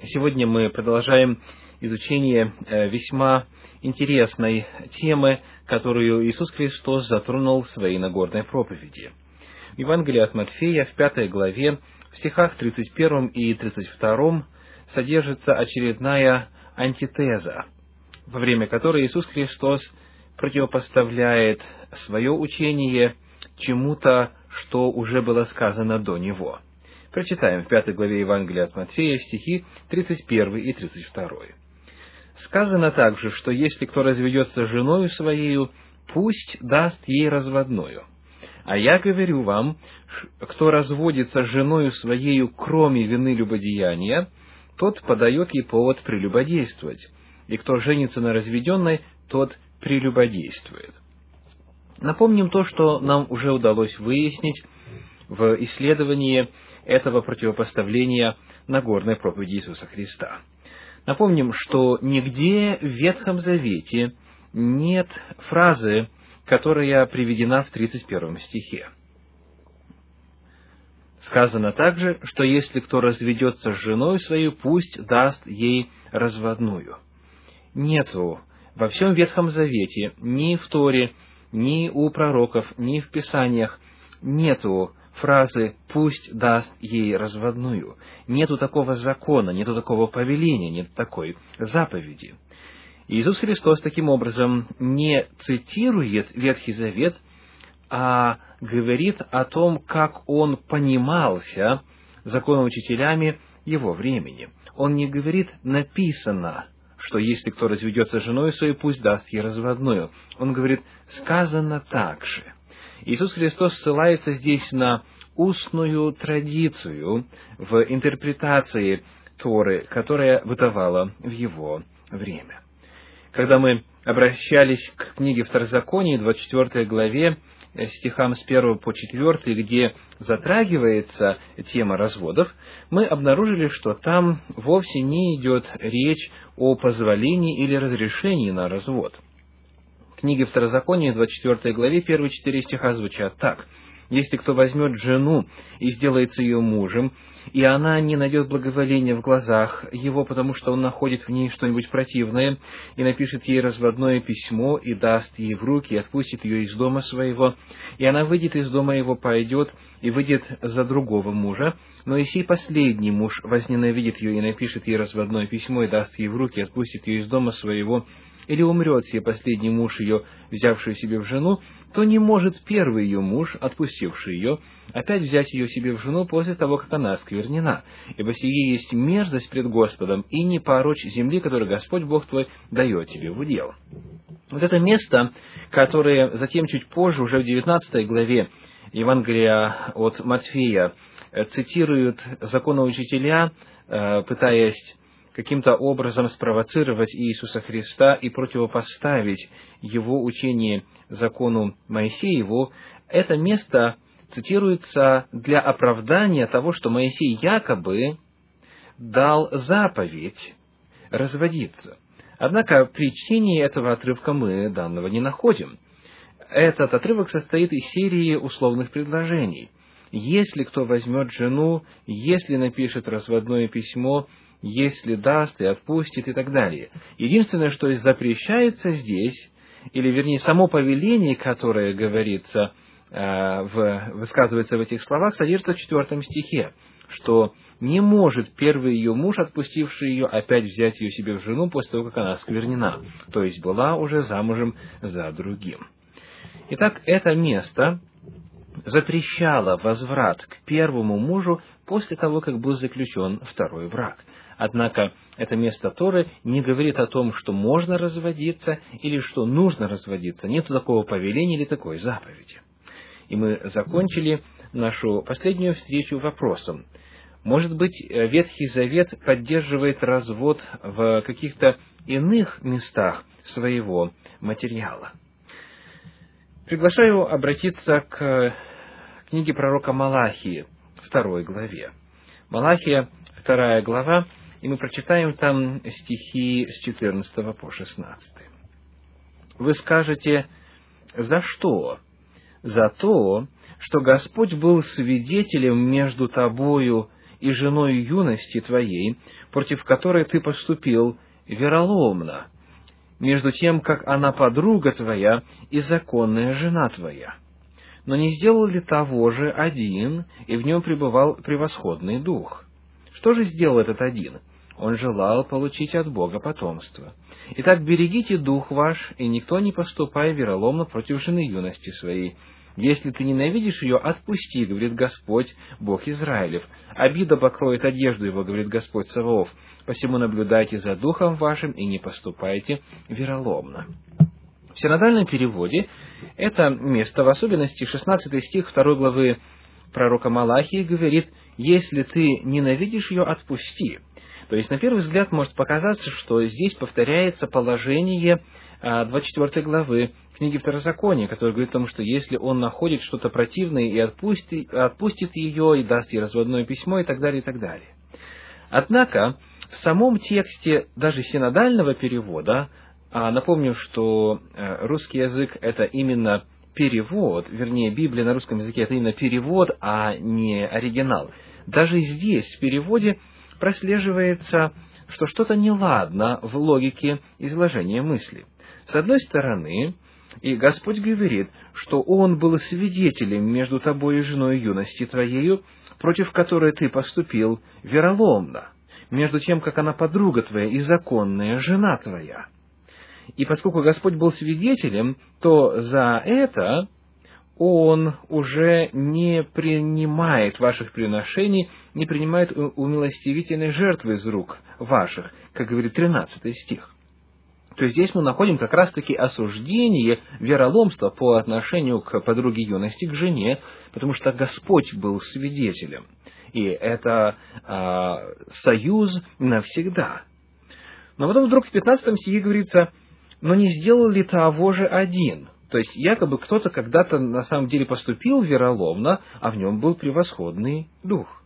Сегодня мы продолжаем изучение э, весьма интересной темы, которую Иисус Христос затронул в своей Нагорной проповеди. В Евангелии от Матфея, в пятой главе, в стихах 31 и 32 содержится очередная антитеза, во время которой Иисус Христос противопоставляет свое учение чему-то, что уже было сказано до Него – Прочитаем в пятой главе Евангелия от Матфея стихи 31 и 32. Сказано также, что если кто разведется женою своею, пусть даст ей разводную. А я говорю вам, кто разводится женою своею, кроме вины любодеяния, тот подает ей повод прелюбодействовать, и кто женится на разведенной, тот прелюбодействует. Напомним то, что нам уже удалось выяснить в исследовании этого противопоставления Нагорной проповеди Иисуса Христа. Напомним, что нигде в Ветхом Завете нет фразы, которая приведена в 31 стихе. Сказано также, что если кто разведется с женой своей, пусть даст ей разводную. Нету во всем Ветхом Завете, ни в Торе, ни у пророков, ни в Писаниях, нету фразы «пусть даст ей разводную». Нету такого закона, нету такого повеления, нет такой заповеди. Иисус Христос таким образом не цитирует Ветхий Завет, а говорит о том, как он понимался законоучителями его времени. Он не говорит «написано», что если кто разведется с женой своей, пусть даст ей разводную. Он говорит «сказано так же». Иисус Христос ссылается здесь на устную традицию в интерпретации Торы, которая бытовала в его время. Когда мы обращались к книге Второзакония, 24 главе, стихам с 1 по 4, где затрагивается тема разводов, мы обнаружили, что там вовсе не идет речь о позволении или разрешении на развод – книге Второзакония, 24 главе, первые четыре стиха звучат так. «Если кто возьмет жену и сделается ее мужем, и она не найдет благоволения в глазах его, потому что он находит в ней что-нибудь противное, и напишет ей разводное письмо, и даст ей в руки, и отпустит ее из дома своего, и она выйдет из дома его, пойдет, и выйдет за другого мужа, но и последний муж возненавидит ее, и напишет ей разводное письмо, и даст ей в руки, и отпустит ее из дома своего, или умрет сей последний муж ее, взявший себе в жену, то не может первый ее муж, отпустивший ее, опять взять ее себе в жену после того, как она осквернена. Ибо сие есть мерзость пред Господом, и не порочь земли, которую Господь Бог твой дает тебе в удел. Вот это место, которое затем чуть позже, уже в 19 главе Евангелия от Матфея, э, цитируют законоучителя, э, пытаясь каким-то образом спровоцировать Иисуса Христа и противопоставить его учение закону Моисееву, это место цитируется для оправдания того, что Моисей якобы дал заповедь разводиться. Однако причине этого отрывка мы данного не находим. Этот отрывок состоит из серии условных предложений. Если кто возьмет жену, если напишет разводное письмо, если даст и отпустит и так далее. Единственное, что запрещается здесь, или вернее само повеление, которое говорится, э, в, высказывается в этих словах, содержится в четвертом стихе, что не может первый ее муж, отпустивший ее, опять взять ее себе в жену после того, как она сквернена, то есть была уже замужем за другим. Итак, это место запрещало возврат к первому мужу после того, как был заключен второй брак. Однако это место Торы не говорит о том, что можно разводиться или что нужно разводиться. Нет такого повеления или такой заповеди. И мы закончили нашу последнюю встречу вопросом. Может быть, Ветхий Завет поддерживает развод в каких-то иных местах своего материала. Приглашаю обратиться к книге пророка Малахии, второй главе. Малахия, вторая глава, и мы прочитаем там стихи с 14 по 16. Вы скажете, за что? За то, что Господь был свидетелем между тобою и женой юности твоей, против которой ты поступил вероломно, между тем, как она подруга твоя и законная жена твоя. Но не сделал ли того же один, и в нем пребывал превосходный дух? Что же сделал этот один? Он желал получить от Бога потомство. Итак, берегите дух ваш, и никто не поступай вероломно против жены юности своей, если ты ненавидишь ее, отпусти, говорит Господь, Бог Израилев. Обида покроет одежду его, говорит Господь Саваоф. Посему наблюдайте за духом вашим и не поступайте вероломно. В синодальном переводе это место, в особенности 16 стих 2 главы пророка Малахии, говорит, «Если ты ненавидишь ее, отпусти». То есть, на первый взгляд, может показаться, что здесь повторяется положение 24 а, главы книги Второзакония, который говорит о том, что если он находит что-то противное и отпустит, отпустит ее, и даст ей разводное письмо, и так далее, и так далее. Однако, в самом тексте даже синодального перевода, напомню, что э, русский язык – это именно перевод, вернее, Библия на русском языке – это именно перевод, а не оригинал. Даже здесь, в переводе, прослеживается, что что-то неладно в логике изложения мысли. С одной стороны, и Господь говорит, что Он был свидетелем между тобой и женой юности твоею, против которой ты поступил вероломно, между тем, как она подруга твоя и законная жена твоя. И поскольку Господь был свидетелем, то за это Он уже не принимает ваших приношений, не принимает умилостивительной жертвы из рук ваших, как говорит 13 стих то здесь мы находим как раз-таки осуждение вероломства по отношению к подруге юности, к жене, потому что Господь был свидетелем. И это э, союз навсегда. Но потом вдруг в 15 стихе говорится, но не сделал ли того же один? То есть, якобы кто-то когда-то на самом деле поступил вероломно, а в нем был превосходный дух.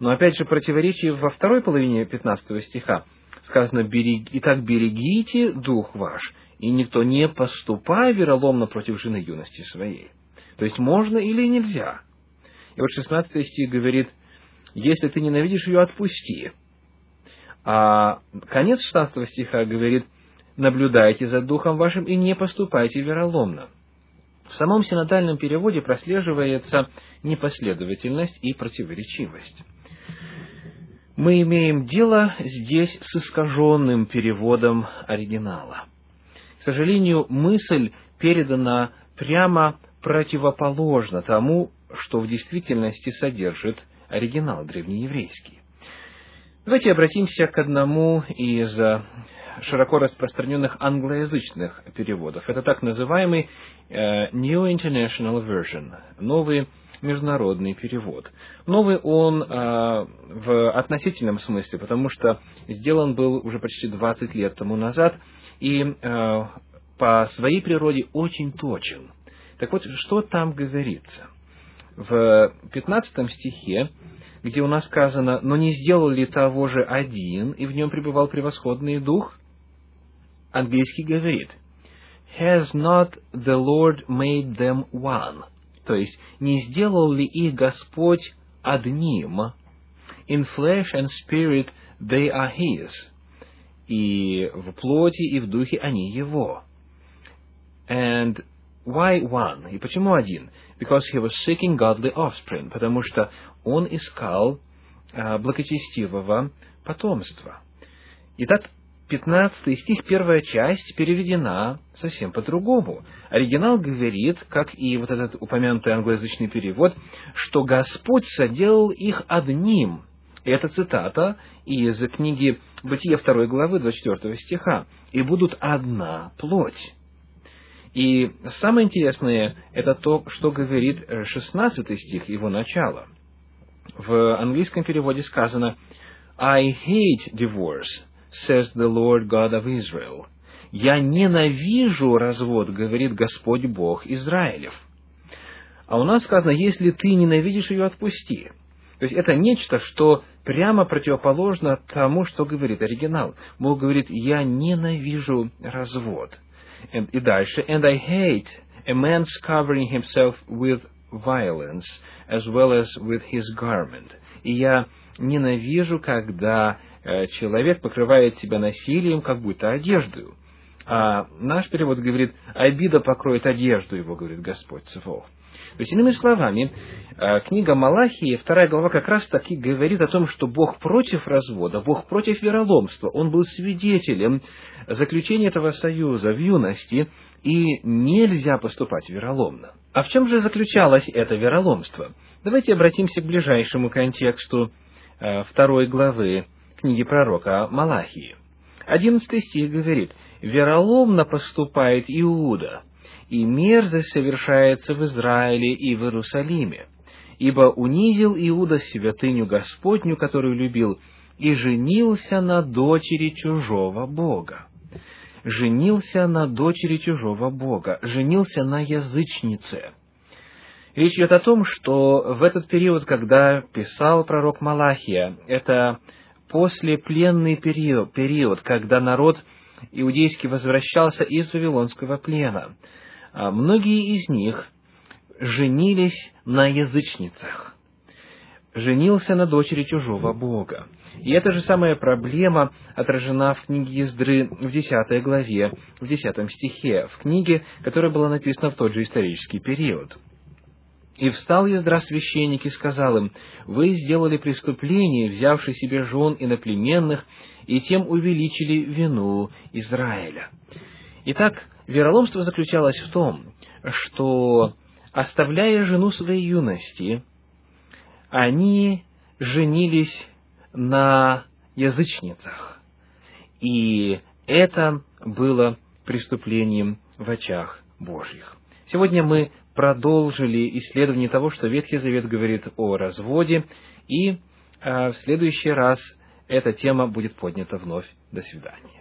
Но опять же, противоречие во второй половине 15 стиха сказано, берег... «Итак, берегите дух ваш, и никто не поступай вероломно против жены юности своей». То есть, можно или нельзя. И вот 16 стих говорит, «Если ты ненавидишь ее, отпусти». А конец 16 стиха говорит, «Наблюдайте за духом вашим и не поступайте вероломно». В самом синодальном переводе прослеживается непоследовательность и противоречивость мы имеем дело здесь с искаженным переводом оригинала. К сожалению, мысль передана прямо противоположно тому, что в действительности содержит оригинал древнееврейский. Давайте обратимся к одному из широко распространенных англоязычных переводов. Это так называемый э, New International Version, новый международный перевод. Новый он э, в относительном смысле, потому что сделан был уже почти 20 лет тому назад и э, по своей природе очень точен. Так вот, что там говорится? В 15 стихе, где у нас сказано, «Но не сделал ли того же один, и в нем пребывал превосходный дух?» Английский говорит, «Has not the Lord made them one?» То есть, не сделал ли их Господь одним? In flesh and spirit they are His. И в плоти, и в духе они Его. And why one? И почему один? Because he was seeking godly offspring. Потому что он искал uh, благочестивого потомства. Итак, 15 стих, первая часть, переведена совсем по-другому. Оригинал говорит, как и вот этот упомянутый англоязычный перевод, что Господь соделал их одним. Это цитата из книги Бытия 2 главы 24 стиха. «И будут одна плоть». И самое интересное, это то, что говорит 16 стих, его начало. В английском переводе сказано «I hate divorce, says the Lord God of Israel. Я ненавижу развод, говорит Господь Бог Израилев. А у нас сказано, если ты ненавидишь ее, отпусти. То есть это нечто, что прямо противоположно тому, что говорит оригинал. Бог говорит, я ненавижу развод. И дальше, and I hate a man's covering himself with violence, as well as with his garment. и я ненавижу, когда человек покрывает себя насилием, как будто одеждою. А наш перевод говорит, обида покроет одежду его, говорит Господь Цвох. То есть, иными словами, э, книга Малахии, вторая глава, как раз таки говорит о том, что Бог против развода, Бог против вероломства. Он был свидетелем заключения этого союза в юности, и нельзя поступать вероломно. А в чем же заключалось это вероломство? Давайте обратимся к ближайшему контексту э, второй главы книги пророка Малахии. Одиннадцатый стих говорит, «Вероломно поступает Иуда, и мерзость совершается в Израиле и в Иерусалиме, ибо унизил Иуда святыню Господню, которую любил, и женился на дочери чужого Бога. Женился на дочери чужого Бога, женился на язычнице. Речь идет о том, что в этот период, когда писал пророк Малахия, это послепленный период, период, когда народ иудейский возвращался из Вавилонского плена, а многие из них женились на язычницах. Женился на дочери чужого бога. И эта же самая проблема отражена в книге Ездры в 10 главе, в 10 стихе, в книге, которая была написана в тот же исторический период. «И встал Ездра священник и сказал им, «Вы сделали преступление, взявши себе жен иноплеменных, и тем увеличили вину Израиля». Итак, вероломство заключалось в том, что, оставляя жену своей юности, они женились на язычницах. И это было преступлением в очах Божьих. Сегодня мы продолжили исследование того, что Ветхий Завет говорит о разводе, и э, в следующий раз эта тема будет поднята вновь. До свидания.